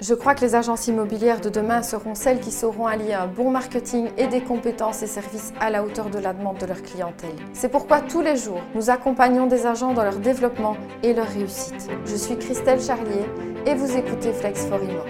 Je crois que les agences immobilières de demain seront celles qui sauront allier un bon marketing et des compétences et services à la hauteur de la demande de leur clientèle. C'est pourquoi tous les jours, nous accompagnons des agents dans leur développement et leur réussite. Je suis Christelle Charlier et vous écoutez Flex for Imo.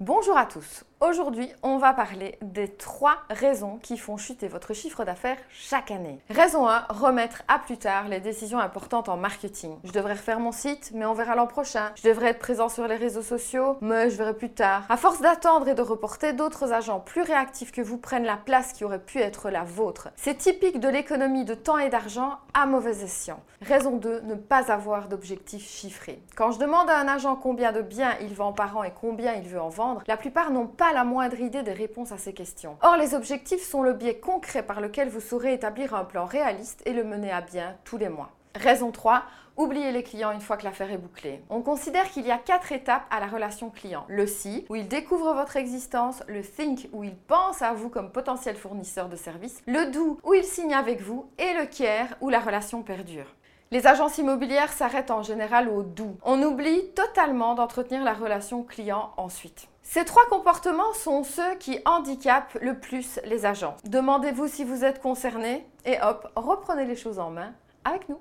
Bonjour à tous. Aujourd'hui, on va parler des trois raisons qui font chuter votre chiffre d'affaires chaque année. Raison 1, remettre à plus tard les décisions importantes en marketing. Je devrais refaire mon site, mais on verra l'an prochain. Je devrais être présent sur les réseaux sociaux, mais je verrai plus tard. À force d'attendre et de reporter, d'autres agents plus réactifs que vous prennent la place qui aurait pu être la vôtre. C'est typique de l'économie de temps et d'argent à mauvais escient. Raison 2, ne pas avoir d'objectifs chiffrés. Quand je demande à un agent combien de biens il vend par an et combien il veut en vendre, la plupart n'ont pas la moindre idée des réponses à ces questions. Or, les objectifs sont le biais concret par lequel vous saurez établir un plan réaliste et le mener à bien tous les mois. Raison 3, oubliez les clients une fois que l'affaire est bouclée. On considère qu'il y a quatre étapes à la relation client. Le si, où il découvre votre existence, le think, où il pense à vous comme potentiel fournisseur de services, le do, où il signe avec vous, et le care, où la relation perdure. Les agences immobilières s'arrêtent en général au doux. On oublie totalement d'entretenir la relation client ensuite. Ces trois comportements sont ceux qui handicapent le plus les agents. Demandez-vous si vous êtes concerné et hop, reprenez les choses en main avec nous.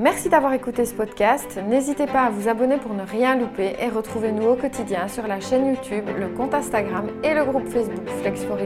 Merci d'avoir écouté ce podcast. N'hésitez pas à vous abonner pour ne rien louper et retrouvez-nous au quotidien sur la chaîne YouTube, le compte Instagram et le groupe Facebook Flex for